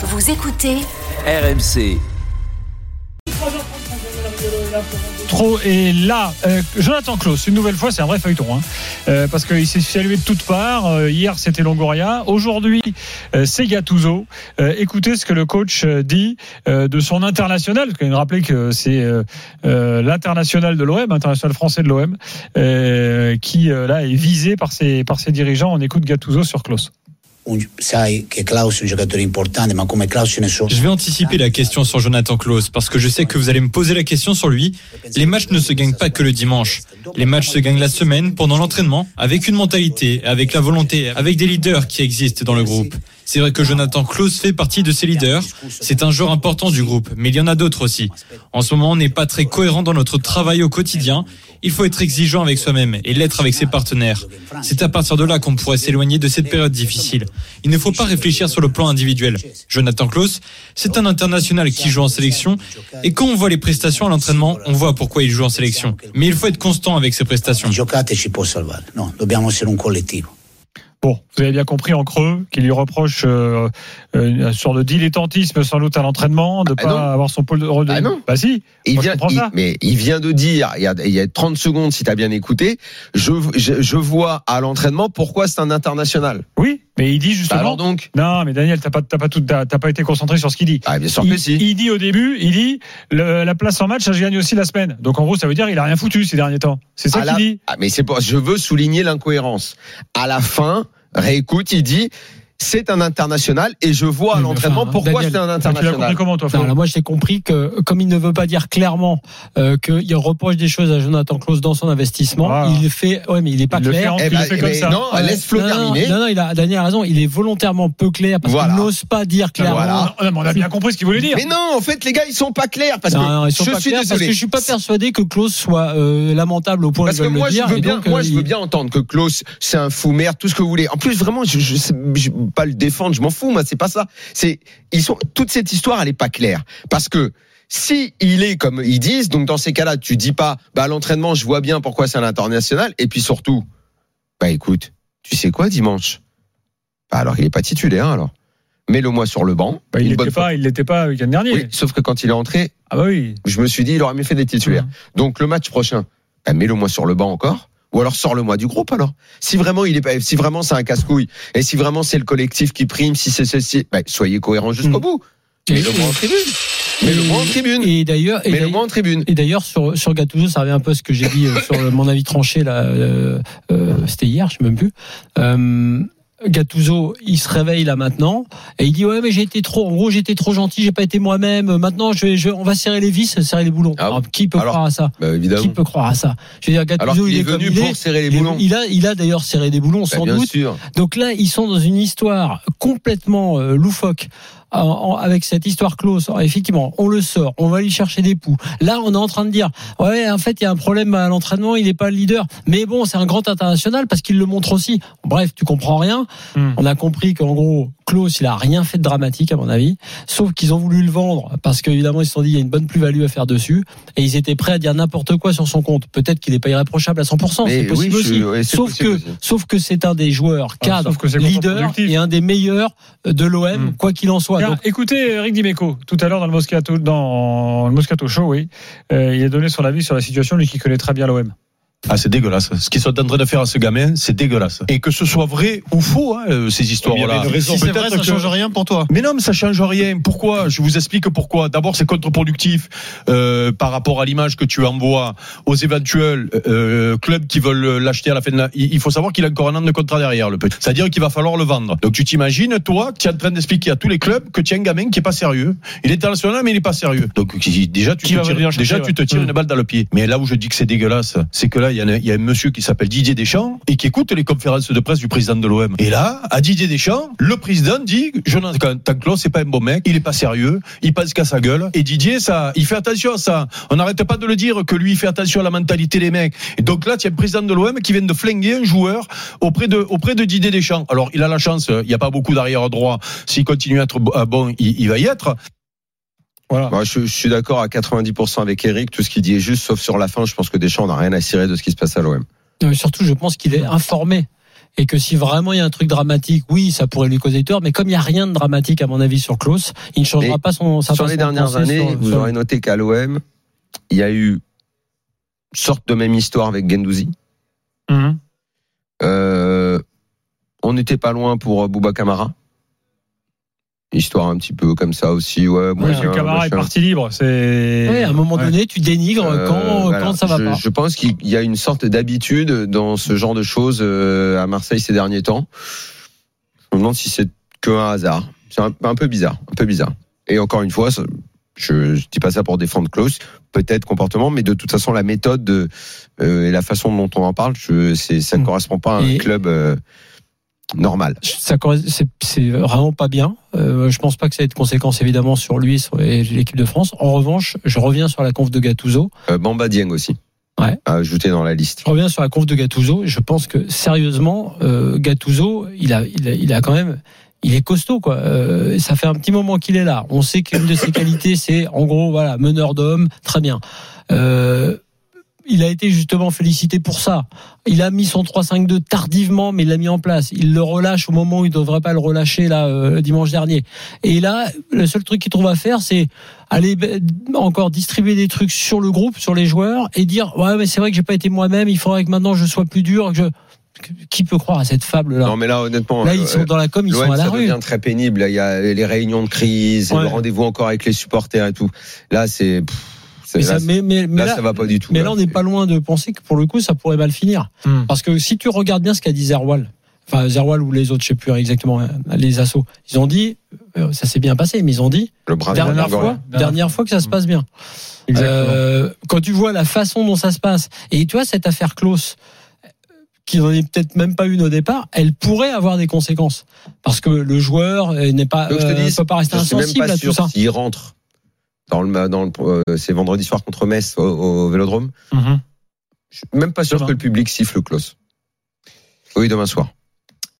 Vous écoutez RMC. Trop et là, euh, Jonathan Klaus, une nouvelle fois, c'est un vrai feuilleton, hein. Euh, parce qu'il s'est salué de toutes parts. Euh, hier, c'était Longoria. Aujourd'hui, euh, c'est Gattuso. Euh, écoutez ce que le coach dit euh, de son international, parce qu'il nous rappelait que c'est euh, euh, l'international de l'OM, international français de l'OM, euh, qui euh, là est visé par ses par ses dirigeants. On écoute Gattuso sur Klaus. Je vais anticiper la question sur Jonathan Klaus parce que je sais que vous allez me poser la question sur lui. Les matchs ne se gagnent pas que le dimanche. Les matchs se gagnent la semaine, pendant l'entraînement, avec une mentalité, avec la volonté, avec des leaders qui existent dans le groupe. C'est vrai que Jonathan Klaus fait partie de ces leaders. C'est un joueur important du groupe, mais il y en a d'autres aussi. En ce moment, on n'est pas très cohérent dans notre travail au quotidien. Il faut être exigeant avec soi-même et l'être avec ses partenaires. C'est à partir de là qu'on pourrait s'éloigner de cette période difficile. Il ne faut pas réfléchir sur le plan individuel. Jonathan Klaus, c'est un international qui joue en sélection et quand on voit les prestations à l'entraînement, on voit pourquoi il joue en sélection. Mais il faut être constant avec ses prestations. Bon, vous avez bien compris en creux qu'il lui reproche euh, euh, sur le dilettantisme sans doute à l'entraînement, de Ah pas non. avoir son pôle de rôle. de- Ah non. Bah si. Il Moi, vient, comprends il- ça. mais il vient de dire, il y a, il y a 30 secondes, si tu as bien écouté, je, je, je vois à l'entraînement pourquoi c'est un international. Oui, mais il dit Bah justement. alors donc non, mais Daniel, t'as pas, t'as pas tout, t'as t'as pas été concentré sur ce qu'il dit. ah, Bien sûr il, que si. il dit au début, il dit le- la place en match, je gagne aussi la semaine. Donc en gros, ça veut dire il a rien foutu ces derniers temps. C'est ça qu'il dit. Ah, mais c'est je veux souligner l'incohérence. À la fin, réécoute, il dit c'est un international et je vois à l'entraînement enfin, pourquoi c'est un Tu l'as compris international. comment toi Non, là, moi, j'ai compris que comme il ne veut pas dire clairement euh, qu'il reproche des choses à Jonathan Klaus dans son investissement, Ah. il fait. Ouais, mais il est pas Il le fait clair. en- Eh il ben, le fait eh comme ben, ça. Non, Ouais. laisse Flo non, non, terminer. non, non, il a, Daniel a raison. Il est volontairement peu clair parce Voilà. qu'il n'ose pas dire clairement. Voilà. Non, mais on a bien compris ce qu'il voulait dire. Mais non, en fait, les gars, ils sont pas clairs parce Non, que non, ils sont je pas suis clairs parce que je suis pas persuadé que Klaus soit euh, lamentable au point Parce de que le moi, je dire. bien, donc, moi, euh, je il- veux bien entendre que Klaus, c'est un fou merde, tout ce que vous voulez. En plus, vraiment, je, pas le défendre, je m'en fous, moi, c'est pas ça. C'est, ils sont, toute cette histoire, elle est pas claire. Parce que, si il est comme ils disent, donc dans ces cas-là, tu dis pas, bah, à l'entraînement, je vois bien pourquoi c'est un international, et puis surtout, bah, écoute, tu sais quoi, dimanche? Bah, alors, il est pas titulaire, alors. Mets-le moi sur le banc. Bah, il l'était pas, il l'était pas le week-end dernier. Oui, sauf que quand il est entré, Ah bah oui. je me suis dit, il aurait mieux fait d'être titulaire. Mmh. Donc le match prochain, bah, mets-le moi sur le banc encore. Ou alors sors-le moi du groupe alors. Si vraiment il est pas, si vraiment c'est un casse-couille et si vraiment c'est le collectif qui prime, si c'est ceci, bah, soyez cohérents jusqu'au Mm. bout. Mets-le moi en tribune. Mets-le moi en tribune. Et d'ailleurs, d'ailleurs- moi en tribune. Et d'ailleurs, sur, sur Gattuso, ça revient un peu à ce que j'ai dit euh, sur le- mon avis tranché, là, euh, euh, c'était hier, je sais même plus. Euh, Gattuso, il se réveille là maintenant et il dit ouais mais j'ai été trop en gros j'étais trop gentil j'ai pas été moi-même maintenant je vais je, on va serrer les vis serrer les boulons Ah Alors, qui peut Alors, croire à ça Bah, évidemment. qui peut croire à ça je veux dire Gattuso Alors il est est, comme venu il pour est serrer les boulons. il a il a d'ailleurs serré des boulons Bah, sans bien doute sûr. donc là, ils sont dans une histoire complètement euh, loufoque. En- en- avec cette histoire close, Alors, effectivement, on le sort, on va lui chercher des poux. Là, on est en train de dire, ouais, en fait, il y a un problème à l'entraînement, il n'est pas le leader. Mais bon, c'est un grand international parce qu'il le montre aussi. Bref, tu comprends rien. Hmm. On a compris qu'en gros, Klaus, il a rien fait de dramatique, à mon avis. Sauf qu'ils ont voulu le vendre parce qu'évidemment, ils se sont dit, il y a une bonne plus-value à faire dessus. Et ils étaient prêts à dire n'importe quoi sur son compte. Peut-être qu'il n'est pas irréprochable à 100%. Mais C'est possible oui, aussi. ouais, sauf possible que, aussi. sauf que c'est un des joueurs Ah, que c'est leader et un des meilleurs de l'OM, Hmm. quoi qu'il en soit. Donc, écoutez Eric Dimeco tout à l'heure dans le Moscato dans le Moscato Show, oui, Euh, il a donné son avis sur la situation, lui qui connaît très bien l'OM. Ah, c'est dégueulasse. Ce qu'ils sont en train de faire à ce gamin, c'est dégueulasse. Et que ce soit vrai ou faux, hein, euh, ces histoires-là. Si c'est vrai, ça que- change rien pour toi. Mais non, mais ça change rien. Pourquoi? Je vous explique pourquoi. D'abord, c'est contre-productif euh, par rapport à l'image que tu envoies aux éventuels euh, clubs qui veulent l'acheter à la fin de la. Il faut savoir qu'il a encore un an de contrat derrière, le petit. C'est-à-dire qu'il va falloir le vendre. Donc tu t'imagines, toi, tu es en train d'expliquer à tous les clubs que tu as un gamin qui est pas sérieux. Il est international, mais il est pas sérieux. Donc déjà, tu Qui te tires, venir chercher, déjà, tu te tires ouais. une balle dans le pied. Mais là où je dis que c'est dégueulasse, c'est que là, il y, a un- il y a un monsieur qui s'appelle Didier Deschamps et qui écoute les conférences de presse du président de l'OM. Et là, à Didier Deschamps, le président dit Jonathan Klaus, c'est pas un bon mec, il est pas sérieux, il pense qu'à sa gueule. Et Didier, ça, il fait attention à ça. On n'arrête pas de le dire que lui, il fait attention à la mentalité des mecs. Et donc là, tu as le président de l'OM qui vient de flinguer un joueur auprès de, auprès de Didier Deschamps. Alors, il a la chance, il n'y a pas beaucoup d'arrière droit. S'il continue à être bo- bon, il va y être. Voilà. Moi, je, je suis d'accord à 90% avec Eric. Tout ce qu'il dit est juste, sauf sur la fin. Je pense que Deschamps n'a rien à cirer de ce qui se passe à l'OM. surtout, je pense qu'il est informé. et que si vraiment il y a un truc dramatique, oui, ça pourrait lui causer tort. Mais comme il y a rien de dramatique à mon avis sur Klaus, il ne changera pas son. Sa Sur façon les de dernières années, sur- vous sur- aurez noté qu'à l'OM, il y a eu une sorte de même histoire avec Gendouzi. Mhm. Euh, on n'était pas loin pour Bouba Camara. Histoire un petit peu comme ça aussi. Ouais, moi, Ouais, Camara est parti libre. C'est. Ouais, à un moment Ouais. donné, tu dénigres Euh, quand, voilà. quand ça va je, pas. je pense qu'il y a une sorte d'habitude dans ce genre de choses euh, à Marseille ces derniers temps. Je me demande si c'est que un hasard. C'est un, un peu bizarre, un peu bizarre. Et encore une fois, ça- je, je dis pas ça pour défendre Klaus, peut-être comportement, mais de toute façon la méthode de, euh, et la façon dont on en parle, je, ça ne Mm. correspond pas à un Et- club euh, normal. ça c'est vraiment pas bien. Euh, je pense pas que ça ait de conséquences évidemment sur lui les- l'équipe de France. En revanche, je reviens sur la conf de Gattuso. Euh, Bamba Dieng aussi. Ouais. À ajouter dans la liste. Je reviens sur la conf de Gattuso. Je pense que sérieusement, euh, Gattuso, il a, il a, il a quand même, il est costaud quoi. Euh, ça fait un petit moment qu'il est là. On sait qu'une de ses qualités, c'est en gros voilà meneur d'hommes, très bien. Euh, il a été justement félicité pour ça. Il a mis son 3-5-2 tardivement, mais il l'a mis en place. Il le relâche au moment où il ne devrait pas le relâcher là euh, dimanche dernier. Et là, le seul truc qu'il trouve à faire, c'est aller ben, encore distribuer des trucs sur le groupe, sur les joueurs, et dire ouais, mais c'est vrai que j'ai pas été moi-même. Il faudrait que maintenant je sois plus dur. Que je... Qui peut croire à cette fable là Non, mais là, honnêtement. Là, euh, ils sont dans la com, ils sont à la ça rue. devient très pénible. Là, Il y a les réunions de crise, Ouais. le rendez-vous encore avec les supporters et tout. Là, c'est. Mais, là, ça, mais, mais, mais là, là, ça va pas du tout. mais là, on n'est pas loin de penser que pour le coup, ça pourrait mal finir. Hmm. Parce que si tu regardes bien ce qu'a dit Zerwal, enfin Zerwal ou les autres, je sais plus exactement, euh, les assos, ils ont dit, euh, ça s'est bien passé, mais ils ont dit, Le bras dernière de fois, dernière fois que ça se passe bien. Euh, quand tu vois la façon dont ça se passe, et tu vois cette affaire Klaus, euh, qui n'en est peut-être même pas une au départ, elle pourrait avoir des conséquences. Parce que le joueur n'est pas, Donc, je te euh, dis, peut pas rester même insensible pas à sûr tout ça. s'il rentre dans le, dans le, euh, c'est vendredi soir contre Metz au, au Vélodrome. Mhm. Je suis même pas sûr que le public siffle Klaus. Oui, demain soir.